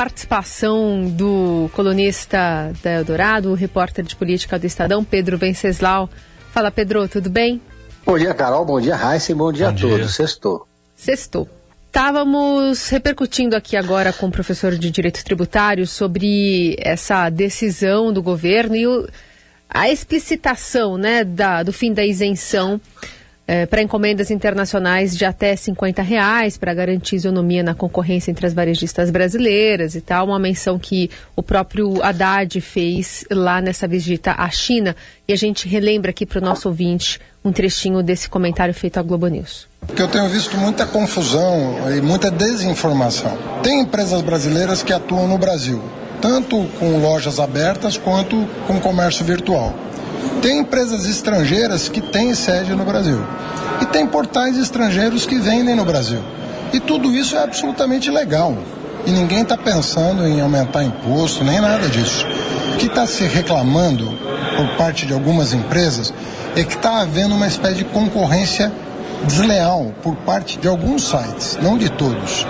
participação do colunista da Eldorado, o repórter de política do Estadão, Pedro Venceslau. Fala, Pedro, tudo bem? Bom dia, Carol. Bom dia, Raíssa. Bom dia bom a dia. todos. Sextou. Sextou. Estávamos repercutindo aqui agora com o professor de Direito Tributário sobre essa decisão do governo e o, a explicitação né, da, do fim da isenção é, para encomendas internacionais de até 50 reais para garantir isonomia na concorrência entre as varejistas brasileiras e tal. Uma menção que o próprio Haddad fez lá nessa visita à China. E a gente relembra aqui para o nosso ouvinte um trechinho desse comentário feito à Globo News. Porque eu tenho visto muita confusão e muita desinformação. Tem empresas brasileiras que atuam no Brasil, tanto com lojas abertas quanto com comércio virtual. Tem empresas estrangeiras que têm sede no Brasil. E tem portais estrangeiros que vendem no Brasil. E tudo isso é absolutamente legal. E ninguém está pensando em aumentar imposto, nem nada disso. O que está se reclamando por parte de algumas empresas é que está havendo uma espécie de concorrência desleal por parte de alguns sites, não de todos.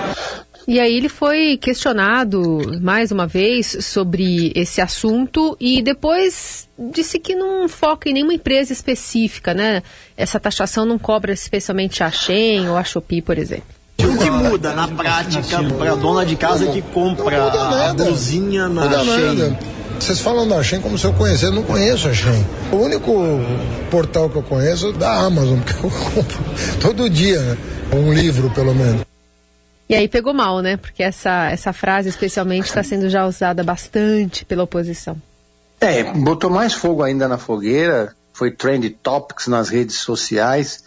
E aí ele foi questionado mais uma vez sobre esse assunto e depois disse que não foca em nenhuma empresa específica, né? Essa taxação não cobra especialmente a Shein ou a Shopee, por exemplo. O que muda na prática para a dona de casa que compra a blusinha na Shein? Nada. Vocês falam da Shein como se eu conhecesse, eu não conheço a Shein. O único portal que eu conheço é da Amazon, que eu compro todo dia, né? um livro pelo menos. E aí pegou mal, né? Porque essa, essa frase, especialmente, está sendo já usada bastante pela oposição. É, botou mais fogo ainda na fogueira, foi trend topics nas redes sociais.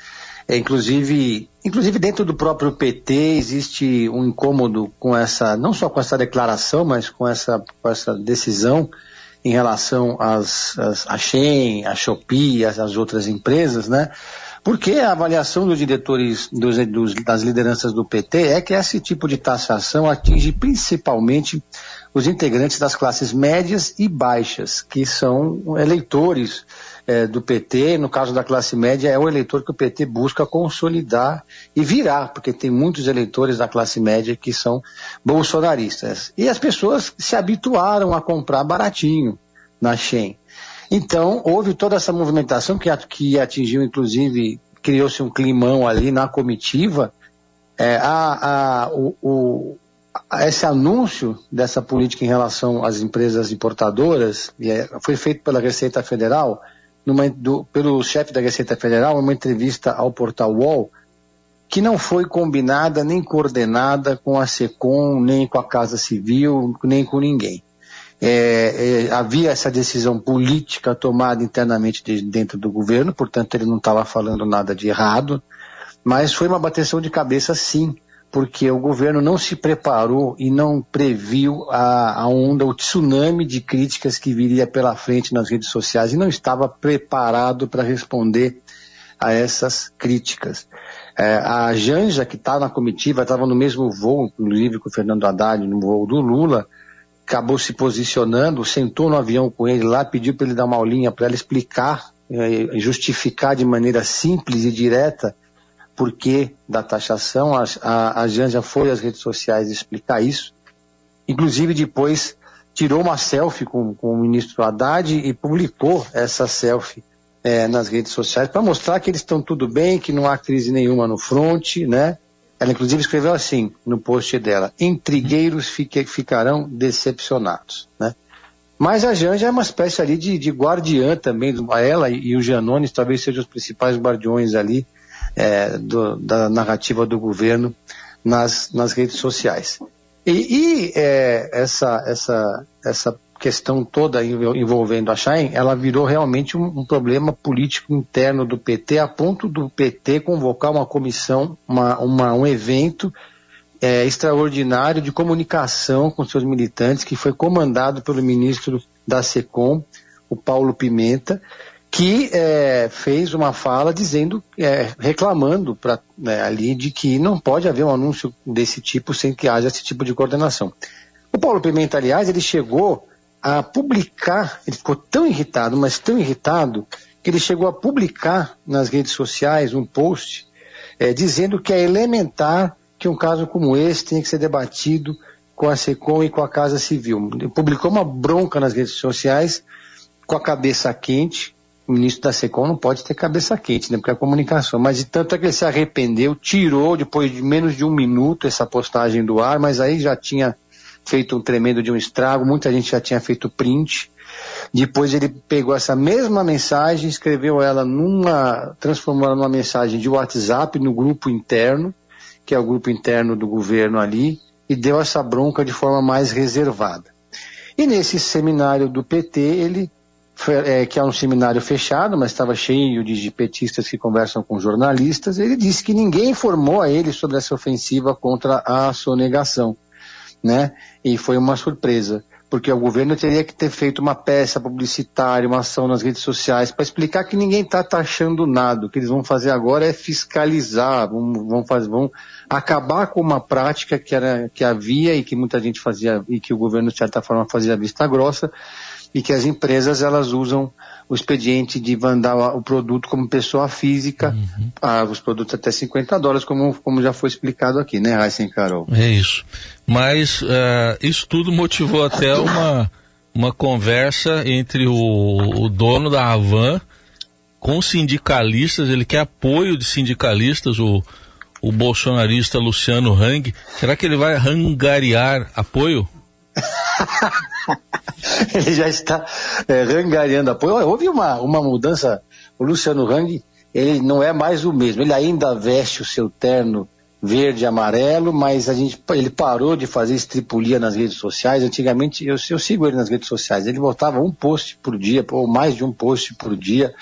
É, inclusive, inclusive dentro do próprio PT existe um incômodo com essa, não só com essa declaração, mas com essa, com essa decisão em relação às, às, a Shen, a Shopee e às outras empresas, né? Porque a avaliação dos diretores dos, dos, das lideranças do PT é que esse tipo de taxação atinge principalmente os integrantes das classes médias e baixas, que são eleitores é, do PT. No caso da classe média, é o eleitor que o PT busca consolidar e virar, porque tem muitos eleitores da classe média que são bolsonaristas. E as pessoas se habituaram a comprar baratinho na Shen. Então, houve toda essa movimentação que, que atingiu, inclusive, criou-se um climão ali na comitiva. É, a, a, o, o, esse anúncio dessa política em relação às empresas importadoras é, foi feito pela Receita Federal, numa, do, pelo chefe da Receita Federal, uma entrevista ao portal UOL, que não foi combinada nem coordenada com a SECOM, nem com a Casa Civil, nem com ninguém é, é, havia essa decisão política tomada internamente de, dentro do governo, portanto ele não estava falando nada de errado, mas foi uma bateção de cabeça sim, porque o governo não se preparou e não previu a, a onda, o tsunami de críticas que viria pela frente nas redes sociais e não estava preparado para responder a essas críticas. É, a Janja, que está na comitiva, estava no mesmo voo, inclusive com o Fernando Haddad, no voo do Lula, acabou se posicionando, sentou no avião com ele lá, pediu para ele dar uma aulinha para ela explicar, eh, justificar de maneira simples e direta por que da taxação. A, a, a Janja foi às redes sociais explicar isso. Inclusive depois tirou uma selfie com, com o ministro Haddad e publicou essa selfie é, nas redes sociais para mostrar que eles estão tudo bem, que não há crise nenhuma no fronte, né? Ela inclusive escreveu assim no post dela: intrigueiros fique, ficarão decepcionados, né? Mas a Janja é uma espécie ali de, de guardiã também, ela e o Janones talvez sejam os principais guardiões ali é, do, da narrativa do governo nas, nas redes sociais. E, e é, essa, essa, essa questão toda envolvendo a Chain, ela virou realmente um, um, problema político interno do PT, a ponto do PT convocar uma comissão, uma, uma um evento é, extraordinário de comunicação com seus militantes, que foi comandado pelo ministro da SECOM, o Paulo Pimenta, que é, fez uma fala dizendo, é, reclamando pra, né, ali de que não pode haver um anúncio desse tipo sem que haja esse tipo de coordenação. O Paulo Pimenta, aliás, ele chegou a publicar, ele ficou tão irritado, mas tão irritado, que ele chegou a publicar nas redes sociais um post é, dizendo que é elementar que um caso como esse tenha que ser debatido com a SECOM e com a Casa Civil. Publicou uma bronca nas redes sociais com a cabeça quente. O ministro da SECOM não pode ter cabeça quente, né? Porque é a comunicação. Mas de tanto é que ele se arrependeu, tirou depois de menos de um minuto essa postagem do ar, mas aí já tinha feito um tremendo de um estrago, muita gente já tinha feito print. Depois ele pegou essa mesma mensagem, escreveu ela numa, transformou numa mensagem de WhatsApp no grupo interno, que é o grupo interno do governo ali, e deu essa bronca de forma mais reservada. E nesse seminário do PT, ele, é, que é um seminário fechado, mas estava cheio de, de petistas que conversam com jornalistas, ele disse que ninguém informou a ele sobre essa ofensiva contra a sonegação, né? E foi uma surpresa porque o governo teria que ter feito uma peça publicitária, uma ação nas redes sociais para explicar que ninguém está taxando nada. O que eles vão fazer agora é fiscalizar, vão, vão, fazer, vão acabar com uma prática que, era, que havia e que muita gente fazia e que o governo de certa forma fazia vista grossa e que as empresas elas usam o expediente de mandar o produto como pessoa física, uhum. ah, os produtos até 50 dólares, como, como já foi explicado aqui, né, Raíssa Carol? É isso. Mas uh, isso tudo motivou até uma, uma conversa entre o, o dono da Avan com sindicalistas, ele quer apoio de sindicalistas, o, o bolsonarista Luciano Hang. Será que ele vai rangariar apoio? ele já está é, rangariando apoio. Houve uma, uma mudança. O Luciano Hang, ele não é mais o mesmo. Ele ainda veste o seu terno verde e amarelo, mas a gente, ele parou de fazer estripulia nas redes sociais. Antigamente, eu, eu sigo ele nas redes sociais, ele botava um post por dia, ou mais de um post por dia,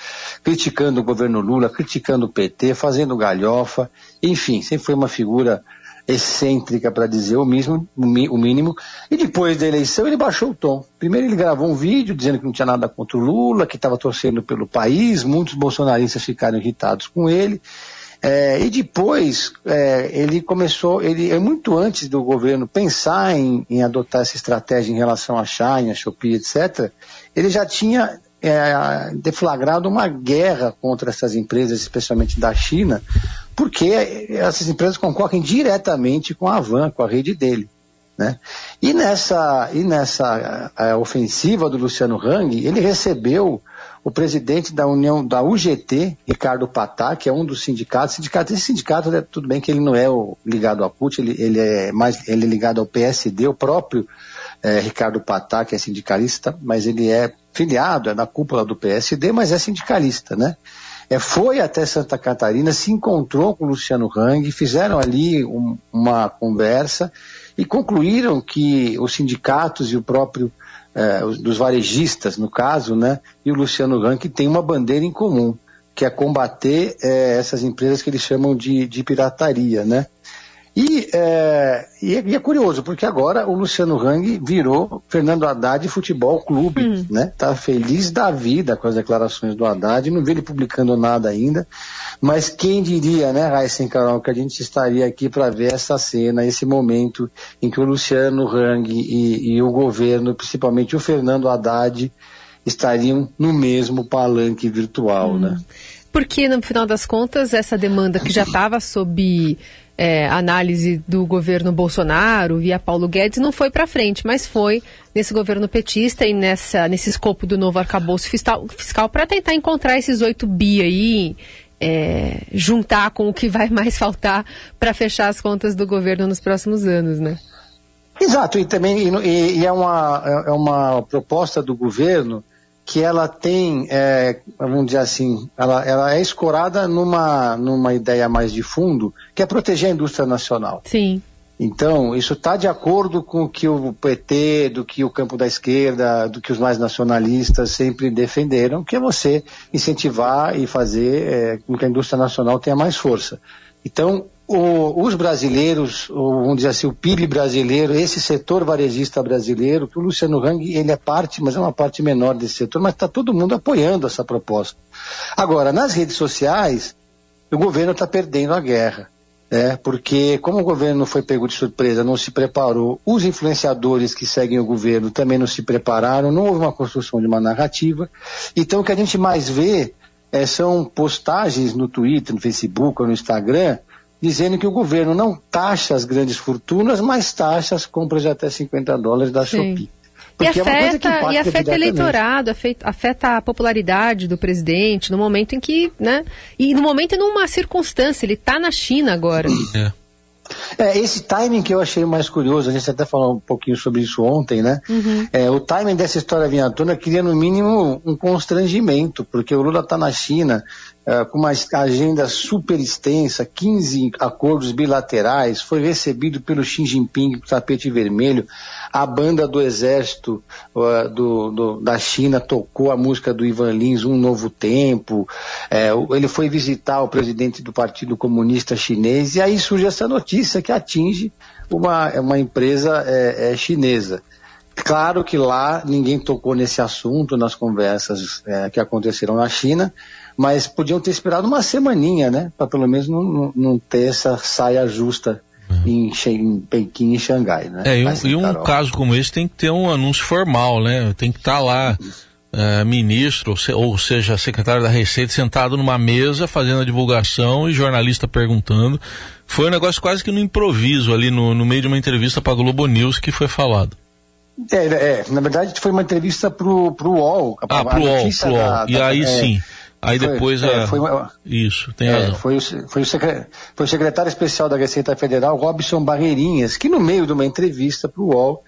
criticando o governo Lula, criticando o PT, fazendo galhofa, enfim, sempre foi uma figura excêntrica, para dizer o, mesmo, o mínimo, e depois da eleição ele baixou o tom. Primeiro ele gravou um vídeo dizendo que não tinha nada contra o Lula, que estava torcendo pelo país, muitos bolsonaristas ficaram irritados com ele, é, e depois é, ele começou, ele é muito antes do governo pensar em, em, adotar essa estratégia em relação à Shine, a Shopee, etc., ele já tinha é, deflagrado uma guerra contra essas empresas, especialmente da China, porque essas empresas concorrem diretamente com a Avan, com a rede dele. Né? E nessa, e nessa a, a ofensiva do Luciano Hang, ele recebeu o presidente da União da UGT, Ricardo Patá, que é um dos sindicatos. Sindicato, esse sindicato, né, tudo bem que ele não é o, ligado à CUT, ele, ele, é mais ele é ligado ao PSD, o próprio é, Ricardo Patá, que é sindicalista, mas ele é filiado, é na cúpula do PSD, mas é sindicalista, né? É, foi até Santa Catarina, se encontrou com Luciano Hang, fizeram ali um, uma conversa e concluíram que os sindicatos e o próprio os, dos varejistas, no caso, né, e o Luciano Hang tem uma bandeira em comum, que é combater é, essas empresas que eles chamam de, de pirataria, né? E é, e, é, e é, curioso, porque agora o Luciano Hang virou Fernando Haddad Futebol Clube, hum. né? Tá feliz da vida com as declarações do Haddad, não vi ele publicando nada ainda, mas quem diria, né, Raíssa Carol, que a gente estaria aqui para ver essa cena, esse momento em que o Luciano Hang e, e o governo, principalmente o Fernando Haddad, estariam no mesmo palanque virtual, hum. né? Porque, no final das contas, essa demanda que já estava sob é, análise do governo Bolsonaro via Paulo Guedes não foi para frente, mas foi nesse governo petista e nessa, nesse escopo do novo arcabouço fiscal, fiscal para tentar encontrar esses 8 bi aí, é, juntar com o que vai mais faltar para fechar as contas do governo nos próximos anos, né? Exato, e também e, e é, uma, é uma proposta do governo que ela tem, é, vamos dizer assim, ela, ela é escorada numa, numa ideia mais de fundo, que é proteger a indústria nacional. Sim. Então, isso está de acordo com o que o PT, do que o campo da esquerda, do que os mais nacionalistas sempre defenderam, que é você incentivar e fazer é, com que a indústria nacional tenha mais força. Então, o, os brasileiros, ou, vamos dizer assim, o PIB brasileiro, esse setor varejista brasileiro, que o Luciano Hang, ele é parte, mas é uma parte menor desse setor, mas está todo mundo apoiando essa proposta. Agora, nas redes sociais, o governo está perdendo a guerra. Né? Porque, como o governo foi pego de surpresa, não se preparou, os influenciadores que seguem o governo também não se prepararam, não houve uma construção de uma narrativa. Então, o que a gente mais vê é, são postagens no Twitter, no Facebook ou no Instagram, dizendo que o governo não taxa as grandes fortunas, mas taxa as compras de até 50 dólares da Sim. Shopee. E afeta, é e afeta eleitorado, afeta, afeta, a popularidade do presidente no momento em que, né? E no momento e numa circunstância, ele está na China agora. É. É, esse timing que eu achei mais curioso, a gente até falou um pouquinho sobre isso ontem, né? Uhum. É, o timing dessa história vinha à tona cria no mínimo um constrangimento, porque o Lula está na China, é, com uma agenda super extensa, 15 acordos bilaterais, foi recebido pelo Xi Jinping com tapete vermelho, a banda do exército uh, do, do, da China tocou a música do Ivan Lins, Um Novo Tempo, é, ele foi visitar o presidente do Partido Comunista Chinês, e aí surge essa notícia que atinge uma, uma empresa é, é, chinesa. Claro que lá ninguém tocou nesse assunto nas conversas é, que aconteceram na China, mas podiam ter esperado uma semaninha, né? Para pelo menos não, não, ter essa saia justa em, em Pequim e Xangai, né? É, e um, e um caso como esse tem que ter um anúncio formal, né? Tem que estar tá lá. Uh, ministro, ou seja, secretário da Receita, sentado numa mesa fazendo a divulgação e jornalista perguntando. Foi um negócio quase que no improviso ali no, no meio de uma entrevista para a Globo News que foi falado. É, é, na verdade foi uma entrevista pro, pro UOL. Ah, pro UOL, pro UOL. Da, e aí é, sim. Aí foi, depois é, a... foi, Isso, tem é, foi, o, foi, o secre... foi o secretário especial da Receita Federal, Robson Barreirinhas, que no meio de uma entrevista para o UOL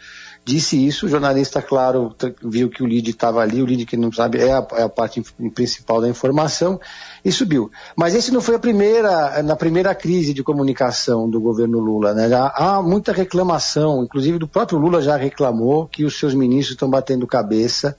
disse isso. O jornalista, claro, viu que o lead estava ali, o lead que não sabe é a, é a, parte principal da informação, e subiu. Mas esse não foi a primeira, na primeira crise de comunicação do governo Lula. Né? Já há muita reclamação, inclusive do próprio Lula já reclamou que os seus ministros estão batendo cabeça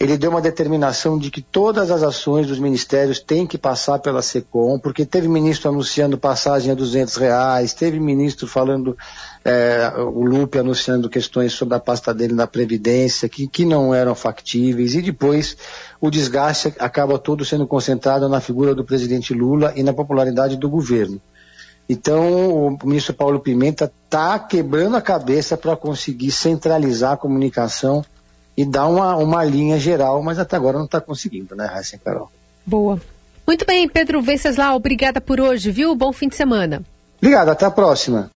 ele deu uma determinação de que todas as ações dos ministérios têm que passar pela SECOM, porque teve ministro anunciando passagem a 200 reais, teve ministro falando, é, o Lupe anunciando questões sobre a pasta dele na Previdência, que, que não eram factíveis, e depois o desgaste acaba todo sendo concentrado na figura do presidente Lula e na popularidade do governo. Então, o ministro Paulo Pimenta está quebrando a cabeça para conseguir centralizar a comunicação e dar uma, uma linha geral, mas até agora não está conseguindo, né, Raíssa e Carol? Boa. Muito bem, Pedro Venceslau, obrigada por hoje, viu? Bom fim de semana. Obrigado, até a próxima.